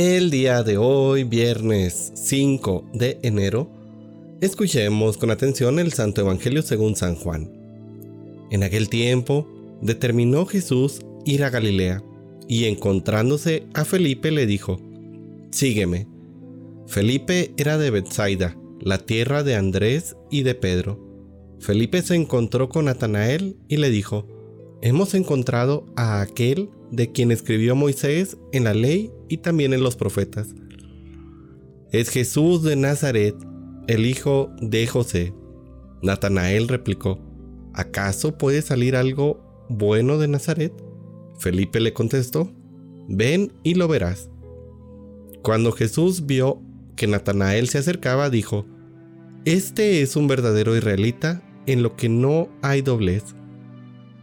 El día de hoy, viernes 5 de enero, escuchemos con atención el Santo Evangelio según San Juan. En aquel tiempo, determinó Jesús ir a Galilea, y encontrándose a Felipe le dijo, Sígueme. Felipe era de Bethsaida, la tierra de Andrés y de Pedro. Felipe se encontró con Natanael y le dijo, Hemos encontrado a aquel de quien escribió Moisés en la ley y también en los profetas. Es Jesús de Nazaret, el hijo de José. Natanael replicó, ¿acaso puede salir algo bueno de Nazaret? Felipe le contestó, ven y lo verás. Cuando Jesús vio que Natanael se acercaba, dijo, Este es un verdadero israelita en lo que no hay doblez.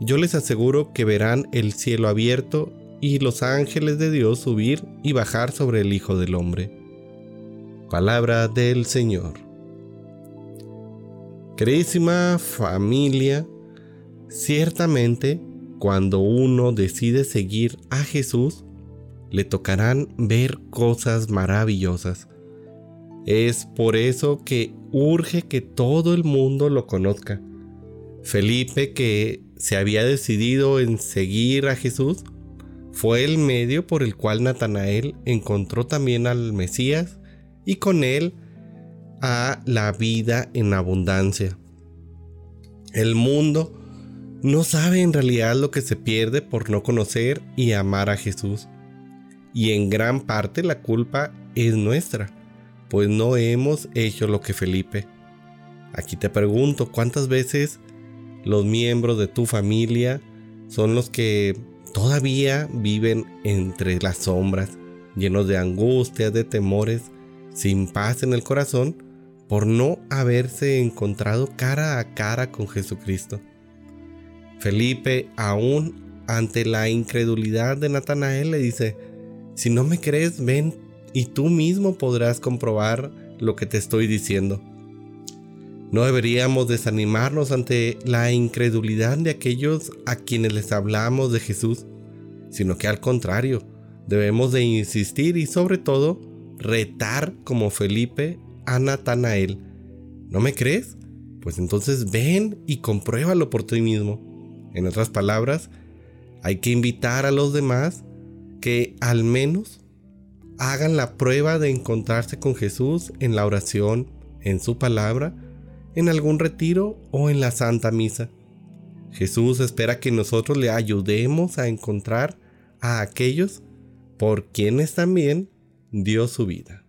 Yo les aseguro que verán el cielo abierto y los ángeles de Dios subir y bajar sobre el Hijo del Hombre. Palabra del Señor. Queridísima familia, ciertamente cuando uno decide seguir a Jesús, le tocarán ver cosas maravillosas. Es por eso que urge que todo el mundo lo conozca. Felipe, que se había decidido en seguir a Jesús, fue el medio por el cual Natanael encontró también al Mesías y con él a la vida en abundancia. El mundo no sabe en realidad lo que se pierde por no conocer y amar a Jesús. Y en gran parte la culpa es nuestra, pues no hemos hecho lo que Felipe. Aquí te pregunto, ¿cuántas veces los miembros de tu familia son los que todavía viven entre las sombras, llenos de angustias, de temores, sin paz en el corazón, por no haberse encontrado cara a cara con Jesucristo. Felipe, aún ante la incredulidad de Natanael, le dice, si no me crees, ven y tú mismo podrás comprobar lo que te estoy diciendo. No deberíamos desanimarnos ante la incredulidad de aquellos a quienes les hablamos de Jesús, sino que al contrario, debemos de insistir y sobre todo retar como Felipe a Natanael. ¿No me crees? Pues entonces ven y compruébalo por ti mismo. En otras palabras, hay que invitar a los demás que al menos hagan la prueba de encontrarse con Jesús en la oración, en su palabra, en algún retiro o en la Santa Misa. Jesús espera que nosotros le ayudemos a encontrar a aquellos por quienes también dio su vida.